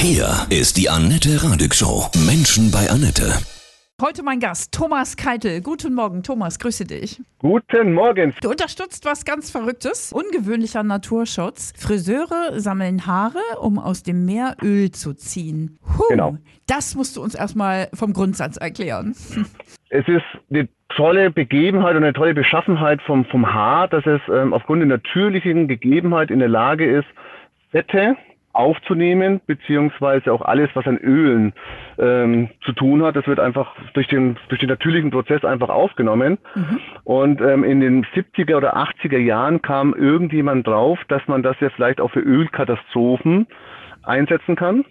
Hier ist die Annette Radig Show. Menschen bei Annette. Heute mein Gast, Thomas Keitel. Guten Morgen, Thomas, grüße dich. Guten Morgen. Du unterstützt was ganz Verrücktes, ungewöhnlicher Naturschutz. Friseure sammeln Haare, um aus dem Meer Öl zu ziehen. Huh, Genau. Das musst du uns erstmal vom Grundsatz erklären. Es ist eine tolle Begebenheit und eine tolle Beschaffenheit vom, vom Haar, dass es ähm, aufgrund der natürlichen Gegebenheit in der Lage ist, Fette aufzunehmen, beziehungsweise auch alles, was an Ölen ähm, zu tun hat. Das wird einfach durch den, durch den natürlichen Prozess einfach aufgenommen. Und ähm, in den 70er oder 80er Jahren kam irgendjemand drauf, dass man das ja vielleicht auch für Ölkatastrophen einsetzen kann.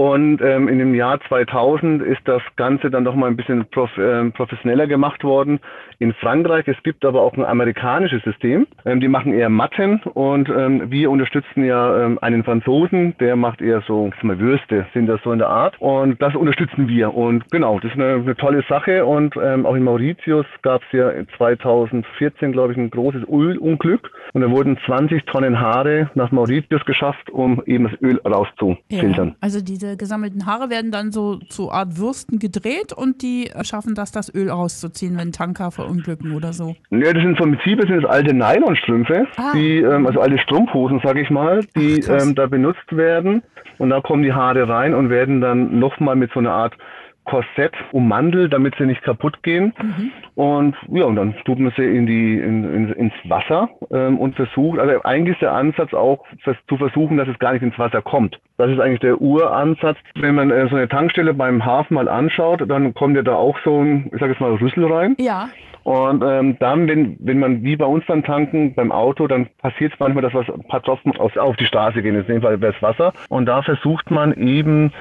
Und ähm, in dem Jahr 2000 ist das Ganze dann noch mal ein bisschen prof ähm, professioneller gemacht worden in Frankreich. Es gibt aber auch ein amerikanisches System. Ähm, die machen eher Matten und ähm, wir unterstützen ja ähm, einen Franzosen, der macht eher so ich sag mal, Würste, sind das so in der Art. Und das unterstützen wir. Und genau, das ist eine, eine tolle Sache. Und ähm, auch in Mauritius gab es ja 2014, glaube ich, ein großes Ölunglück. Und da wurden 20 Tonnen Haare nach Mauritius geschafft, um eben das Öl rauszufiltern. Also diese gesammelten Haare werden dann so zu Art Würsten gedreht und die schaffen das, das Öl rauszuziehen, wenn Tanker verunglücken oder so. Ja, das sind vom Prinzip sind das alte Nylonstrümpfe, Ah. die, ähm, also alte Strumpfhosen, sage ich mal, die Ach, ähm, da benutzt werden. Und da kommen die Haare rein und werden dann nochmal mit so einer Art Korsett ummantelt, damit sie nicht kaputt gehen. Mhm. Und ja, und dann tut man sie in die, in, in, ins Wasser ähm, und versucht, also eigentlich ist der Ansatz auch zu versuchen, dass es gar nicht ins Wasser kommt. Das ist eigentlich der Uransatz. Wenn man äh, so eine Tankstelle beim Hafen mal anschaut, dann kommt ja da auch so ein, ich sage jetzt mal, Rüssel rein. Ja, Und ähm, dann, wenn, wenn man wie bei uns dann tanken beim Auto, dann passiert es manchmal, dass was ein paar Tropfen auf, auf die Straße gehen, in dem Fall wäre es Wasser. Und da versucht man eben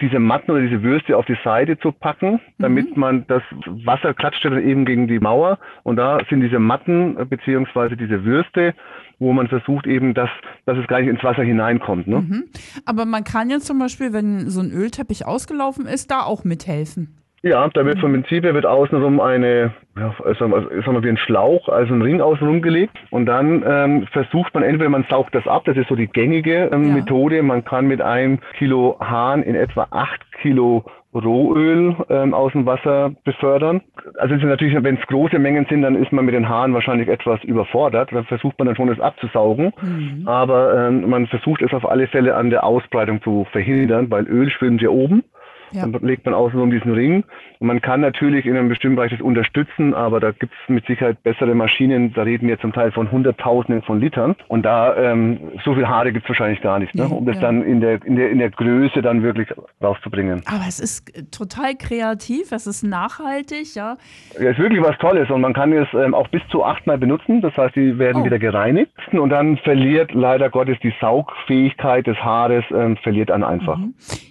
diese Matten oder diese Würste auf die Seite zu packen, damit man das Wasser klatscht ja dann eben gegen die Mauer. Und da sind diese Matten äh, beziehungsweise diese Würste, wo man versucht eben, dass, dass es gar nicht ins Wasser hineinkommt. Ne? aber man kann jetzt zum Beispiel, wenn so ein Ölteppich ausgelaufen ist, da auch mithelfen. Ja, da wird vom Prinzip her wird außenrum eine, ja, sagen wir, wie ein Schlauch, also ein Ring außenrum gelegt. Und dann ähm, versucht man entweder man saugt das ab, das ist so die gängige ähm, Ja. Methode. Man kann mit einem Kilo Hahn in etwa acht Kilo Rohöl ähm, aus dem Wasser befördern. Also es ist natürlich, wenn es große Mengen sind, dann ist man mit den Haaren wahrscheinlich etwas überfordert. Da versucht man dann schon, das abzusaugen. Aber ähm, man versucht es auf alle Fälle an der Ausbreitung zu verhindern, weil Öl schwimmt ja oben. Ja. Dann legt man außen um diesen Ring. Und man kann natürlich in einem bestimmten Bereich das unterstützen, aber da gibt es mit Sicherheit bessere Maschinen. Da reden wir zum Teil von Hunderttausenden von Litern. Und da ähm, so viel Haare gibt es wahrscheinlich gar nicht, ne? Um das ja. dann in der, in, der, in der Größe dann wirklich rauszubringen. Aber es ist total kreativ, es ist nachhaltig, ja. Ja, ist wirklich was Tolles und man kann es ähm, auch bis zu achtmal benutzen. Das heißt, die werden Oh. wieder gereinigt und dann verliert leider Gottes die Saugfähigkeit des Haares, ähm, verliert dann einfach.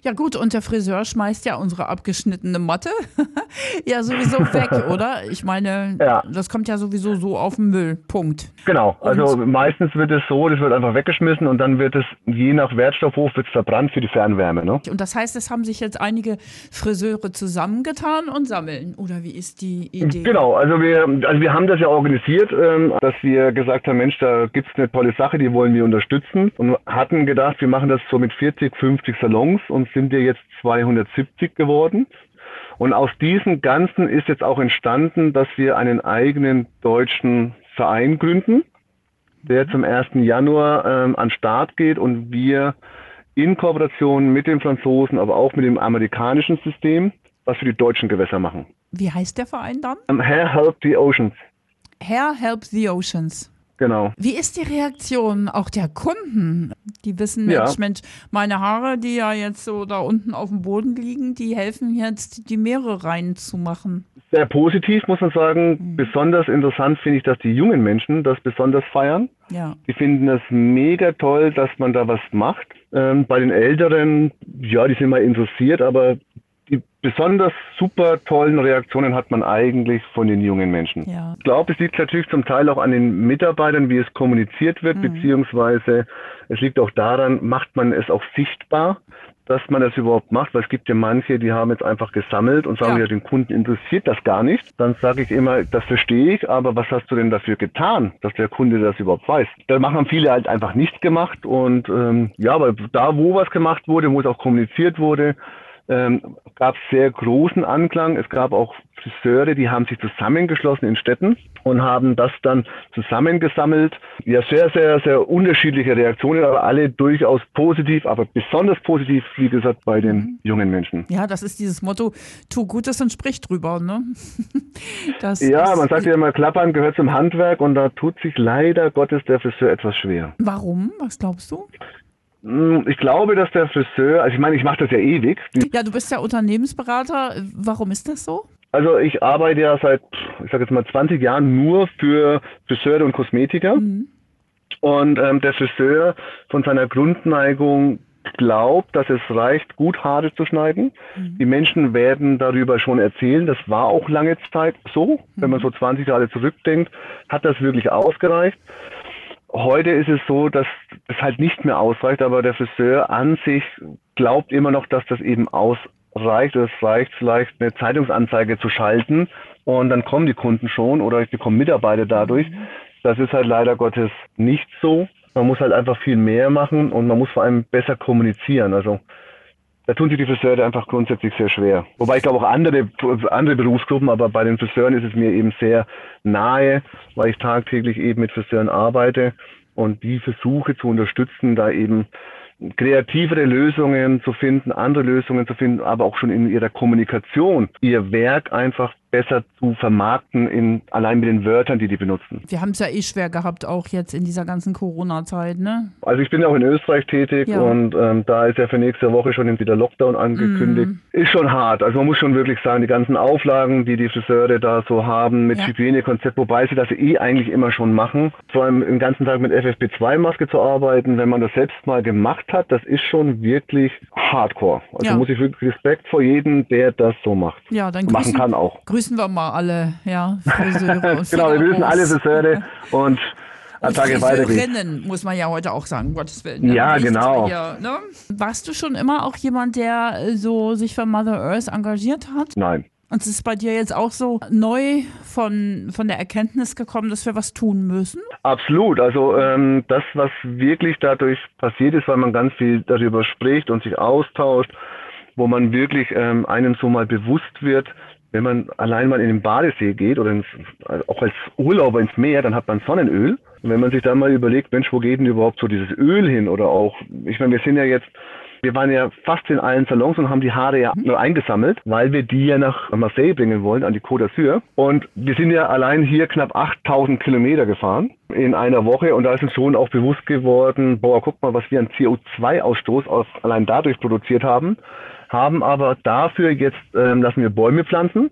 Ja gut, und der Friseur schmeißt ja unsere abgeschnittene Matte ja sowieso weg, oder? Ich meine, Ja. das kommt ja sowieso so auf den Müll. Punkt. Genau, also Und- meistens wird es so, das wird einfach weggeschmissen und dann wird es je nach Wertstoffhof wird es verbrannt für die Fernwärme. Ne? Und das heißt, es haben sich jetzt einige Friseure zusammengetan und sammeln. Oder wie ist die Idee? Genau, also wir, also wir haben das ja organisiert, ähm, dass wir gesagt haben, Mensch, da gibt's eine tolle Sache, die wollen wir unterstützen und hatten gedacht, wir machen das so mit 40, 50 Salons und sind ja jetzt 270 geworden. Und aus diesem Ganzen ist jetzt auch entstanden, dass wir einen eigenen deutschen Verein gründen, der zum 1. Januar ähm, an Start geht und wir in Kooperation mit den Franzosen, aber auch mit dem amerikanischen System was für die deutschen Gewässer machen. Wie heißt der Verein dann? Um, Hair Help the Oceans. Hair Help the Oceans. Genau. Wie ist die Reaktion auch der Kunden? Die wissen, Ja. Mensch, Mensch, meine Haare, die ja jetzt so da unten auf dem Boden liegen, die helfen jetzt, die Meere reinzumachen. Sehr positiv, muss man sagen. Besonders interessant finde ich, dass die jungen Menschen das besonders feiern. Ja. Die finden das mega toll, dass man da was macht. Ähm, bei den Älteren, ja, die sind mal interessiert, aber die besonders super tollen Reaktionen hat man eigentlich von den jungen Menschen. Ja. Ich glaube, es liegt natürlich zum Teil auch an den Mitarbeitern, wie es kommuniziert wird, beziehungsweise es liegt auch daran, macht man es auch sichtbar, dass man das überhaupt macht, weil es gibt ja manche, die haben jetzt einfach gesammelt und sagen, Ja. ja, den Kunden interessiert das gar nicht. Dann sage ich immer, das verstehe ich, aber was hast du denn dafür getan, dass der Kunde das überhaupt weiß? Da haben viele halt einfach nichts gemacht und ähm, ja, aber da, wo was gemacht wurde, wo es auch kommuniziert wurde, ähm, gab es sehr großen Anklang. Es gab auch Friseure, die haben sich zusammengeschlossen in Städten und haben das dann zusammengesammelt. Ja, sehr, sehr, sehr unterschiedliche Reaktionen, aber alle durchaus positiv, aber besonders positiv, wie gesagt, bei den jungen Menschen. Ja, das ist dieses Motto, tu Gutes und sprich drüber, ne? Das Ja, man sagt ja immer, Klappern gehört zum Handwerk und da tut sich leider Gottes der Friseur etwas schwer. Warum? Was glaubst du? Hm, Ich glaube, dass der Friseur, also ich meine, ich mache das ja ewig. Ja, du bist ja Unternehmensberater. Warum ist das so? Also ich arbeite ja seit, ich sage jetzt mal 20 Jahren nur für Friseure und Kosmetiker. Und ähm, der Friseur von seiner Grundneigung glaubt, dass es reicht, gut Haare zu schneiden. Die Menschen werden darüber schon erzählen. Das war auch lange Zeit so. Wenn man so 20 Jahre zurückdenkt, hat das wirklich ausgereicht. Heute ist es so, dass es halt nicht mehr ausreicht, aber der Friseur an sich glaubt immer noch, dass das eben ausreicht. Es reicht vielleicht eine Zeitungsanzeige zu schalten und dann kommen die Kunden schon oder ich bekomme Mitarbeiter dadurch. Das ist halt leider Gottes nicht so. Man muss halt einfach viel mehr machen und man muss vor allem besser kommunizieren. Also da tun sich die Friseure einfach grundsätzlich sehr schwer. Wobei ich glaube auch andere, andere Berufsgruppen, aber bei den Friseuren ist es mir eben sehr nahe, weil ich tagtäglich eben mit Friseuren arbeite und die versuche zu unterstützen, da eben kreativere Lösungen zu finden, andere Lösungen zu finden, aber auch schon in ihrer Kommunikation ihr Werk einfach besser zu vermarkten, in, allein mit den Wörtern, die die benutzen. Wir haben es ja eh schwer gehabt, auch jetzt in dieser ganzen Corona-Zeit, ne? Also ich bin ja auch in Österreich tätig Ja. und ähm, da ist ja für nächste Woche schon wieder Lockdown angekündigt. Ist schon hart. Also man muss schon wirklich sagen, die ganzen Auflagen, die die Friseure da so haben mit Ja. Hygienekonzept, wobei sie das eh eigentlich immer schon machen, vor allem den ganzen Tag mit FFP2-Maske zu arbeiten, wenn man das selbst mal gemacht hat, das ist schon wirklich hardcore. Also Ja. muss ich wirklich Respekt vor jedem, der das so macht. Ja, dann Machen grüßen, kann auch. grüßen wir mal alle, ja, Friseure und genau, wir grüßen alle. Friseure und Attacke weiter. Friseurinnen, muss man ja heute auch sagen, um Gottes Willen. ne? Ja, dass genau. Hier, ne? Warst du schon immer auch jemand, der äh, so sich für Mother Earth engagiert hat? Nein. Und es ist bei dir jetzt auch so neu von, von der Erkenntnis gekommen, dass wir was tun müssen? Absolut. Also ähm, das, was wirklich dadurch passiert ist, weil man ganz viel darüber spricht und sich austauscht, wo man wirklich ähm, einem so mal bewusst wird, wenn man allein mal in den Badesee geht oder ins, also auch als Urlauber ins Meer, dann hat man Sonnenöl. Und wenn man sich dann mal überlegt, Mensch, wo geht denn überhaupt so dieses Öl hin? Oder auch, ich meine, wir sind ja jetzt wir waren ja fast in allen Salons und haben die Haare ja nur eingesammelt, weil wir die ja nach Marseille bringen wollen, an die Côte d'Azur. Und wir sind ja allein hier knapp 8000 Kilometer gefahren in einer Woche. Und da ist uns schon auch bewusst geworden, boah, guck mal, was wir an CO2-Ausstoß aus, allein dadurch produziert haben. Haben aber dafür jetzt, ähm, lassen wir Bäume pflanzen,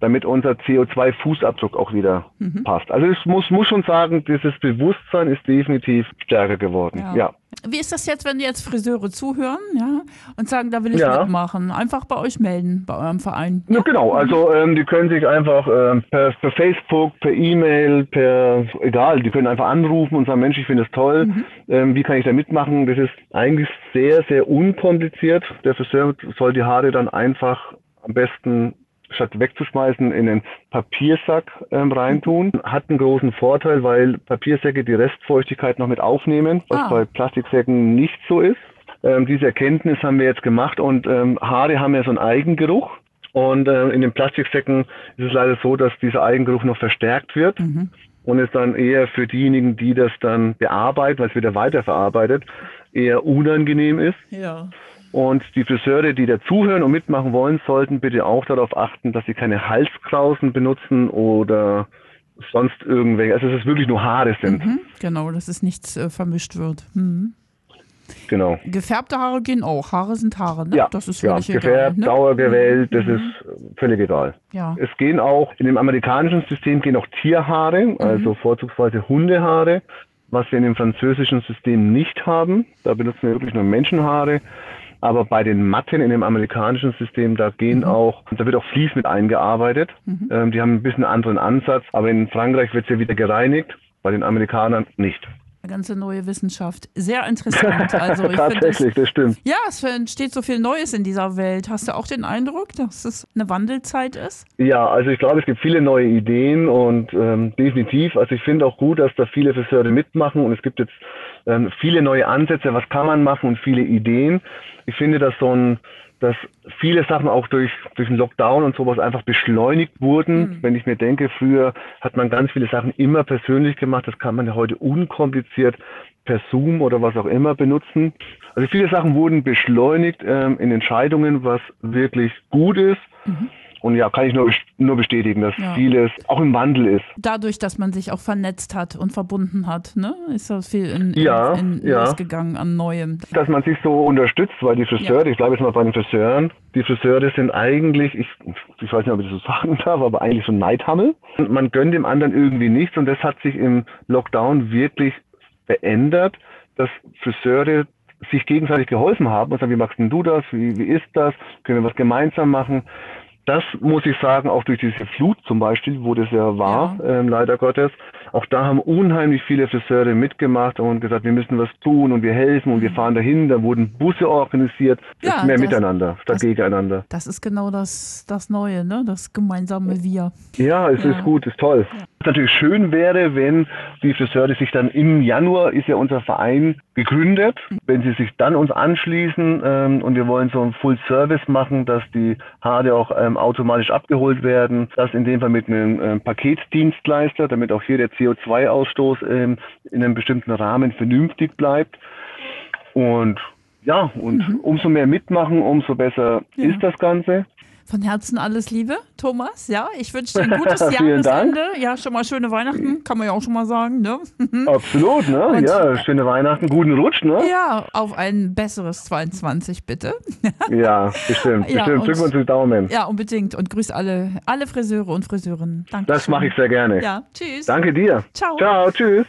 damit unser CO2-Fußabdruck auch wieder passt. Also es muss, muss schon sagen, dieses Bewusstsein ist definitiv stärker geworden. Ja. ja. Wie ist das jetzt, wenn jetzt Friseure zuhören ja, und sagen, da will ich Ja. mitmachen? Einfach bei euch melden, bei eurem Verein. Ja, genau. Also ähm, die können sich einfach ähm, per, per Facebook, per E-Mail, per egal, die können einfach anrufen und sagen, Mensch, ich finde es toll. Ähm, wie kann ich da mitmachen? Das ist eigentlich sehr, sehr unkompliziert. Der Friseur soll die Haare dann einfach am besten statt wegzuschmeißen in den Papiersack ähm, reintun. Hat einen großen Vorteil, weil Papiersäcke die Restfeuchtigkeit noch mit aufnehmen, was Ah. bei Plastiksäcken nicht so ist. Ähm, diese Erkenntnis haben wir jetzt gemacht und ähm, Haare haben ja so einen Eigengeruch. Und äh, in den Plastiksäcken ist es leider so, dass dieser Eigengeruch noch verstärkt wird und es dann eher für diejenigen, die das dann bearbeiten, weil es wieder weiterverarbeitet, eher unangenehm ist. Ja. Und die Friseure, die da zuhören und mitmachen wollen, sollten bitte auch darauf achten, dass sie keine Halskrausen benutzen oder sonst irgendwelche, also dass es wirklich nur Haare sind. Hm? Genau, dass es nichts äh, vermischt wird. Hm. Genau. Gefärbte Haare gehen auch. Haare sind Haare, ne? Ja, das ist ja, völlig egal. gefärbt, Ne? dauergewellt, das ist äh, völlig egal. Ja. Es gehen auch, in dem amerikanischen System gehen auch Tierhaare, also vorzugsweise Hundehaare, was wir in dem französischen System nicht haben. Da benutzen wir wirklich nur Menschenhaare. Aber bei den Matten in dem amerikanischen System, da gehen auch, da wird auch Vlies mit eingearbeitet. Ähm, die haben ein bisschen anderen Ansatz, aber in Frankreich wird es ja wieder gereinigt, bei den Amerikanern nicht. Ganze neue Wissenschaft. Sehr interessant. Also ich Tatsächlich, das, das stimmt. Ja, es entsteht so viel Neues in dieser Welt. Hast du auch den Eindruck, dass es eine Wandelzeit ist? Ja, also ich glaube, es gibt viele neue Ideen und ähm, definitiv. Also ich finde auch gut, dass da viele Friseure mitmachen und es gibt jetzt ähm, viele neue Ansätze, was kann man machen und viele Ideen. Ich finde, dass so ein dass viele Sachen auch durch, durch den Lockdown und sowas einfach beschleunigt wurden. Mhm. Wenn ich mir denke, früher hat man ganz viele Sachen immer persönlich gemacht. Das kann man ja heute unkompliziert per Zoom oder was auch immer benutzen. Also viele Sachen wurden beschleunigt ähm, in Entscheidungen, was wirklich gut ist. Mhm. Und ja, kann ich nur, nur bestätigen, dass ja. vieles auch im Wandel ist. Dadurch, dass man sich auch vernetzt hat und verbunden hat, ne? ist da viel in, ja, in, in ja. losgegangen an Neuem. Dass man sich so unterstützt, weil die Friseure, ja. ich bleibe jetzt mal bei den Friseuren, die Friseure sind eigentlich, ich, ich weiß nicht, ob ich das so sagen darf, aber eigentlich so ein Neidhammel. Man gönnt dem anderen irgendwie nichts und das hat sich im Lockdown wirklich verändert, dass Friseure sich gegenseitig geholfen haben und sagen, wie machst denn du das? Wie, wie ist das? Können wir was gemeinsam machen? Das muss ich sagen, auch durch diese Flut zum Beispiel, wo das ja war, ja. Ähm, leider Gottes, auch da haben unheimlich viele Friseure mitgemacht und gesagt, wir müssen was tun und wir helfen und wir mhm. fahren dahin. Da wurden Busse organisiert, ja, mehr das, miteinander statt das, gegeneinander. Das ist genau das, das Neue, ne? das gemeinsame Wir. Ja, es ja. ist gut, ist toll. Ja. Was natürlich schön wäre, wenn die Friseure sich dann im Januar, ist ja unser Verein gegründet, mhm. wenn sie sich dann uns anschließen ähm, und wir wollen so ein Full Service machen, dass die Haare auch ähm, automatisch abgeholt werden. Das in dem Fall mit einem ähm, Paketdienstleister, damit auch hier der CO2-Ausstoß ähm, in einem bestimmten Rahmen vernünftig bleibt. Und ja, und mhm. umso mehr mitmachen, umso besser ja. ist das Ganze. Von Herzen alles Liebe, Thomas. Ja, ich wünsche dir ein gutes Jahresende. Ja, schon mal schöne Weihnachten, kann man ja auch schon mal sagen. Ne? Absolut, ne? Und ja, schöne Weihnachten, guten Rutsch, ne? Ja, auf ein besseres 22 bitte. ja, bestimmt, ja, bestimmt. Drücken wir uns die Daumen. Ja, unbedingt. Und grüß alle, alle Friseure und Friseurinnen. Danke. Das mache ich sehr gerne. Ja, tschüss. Danke dir. Ciao. Ciao, tschüss.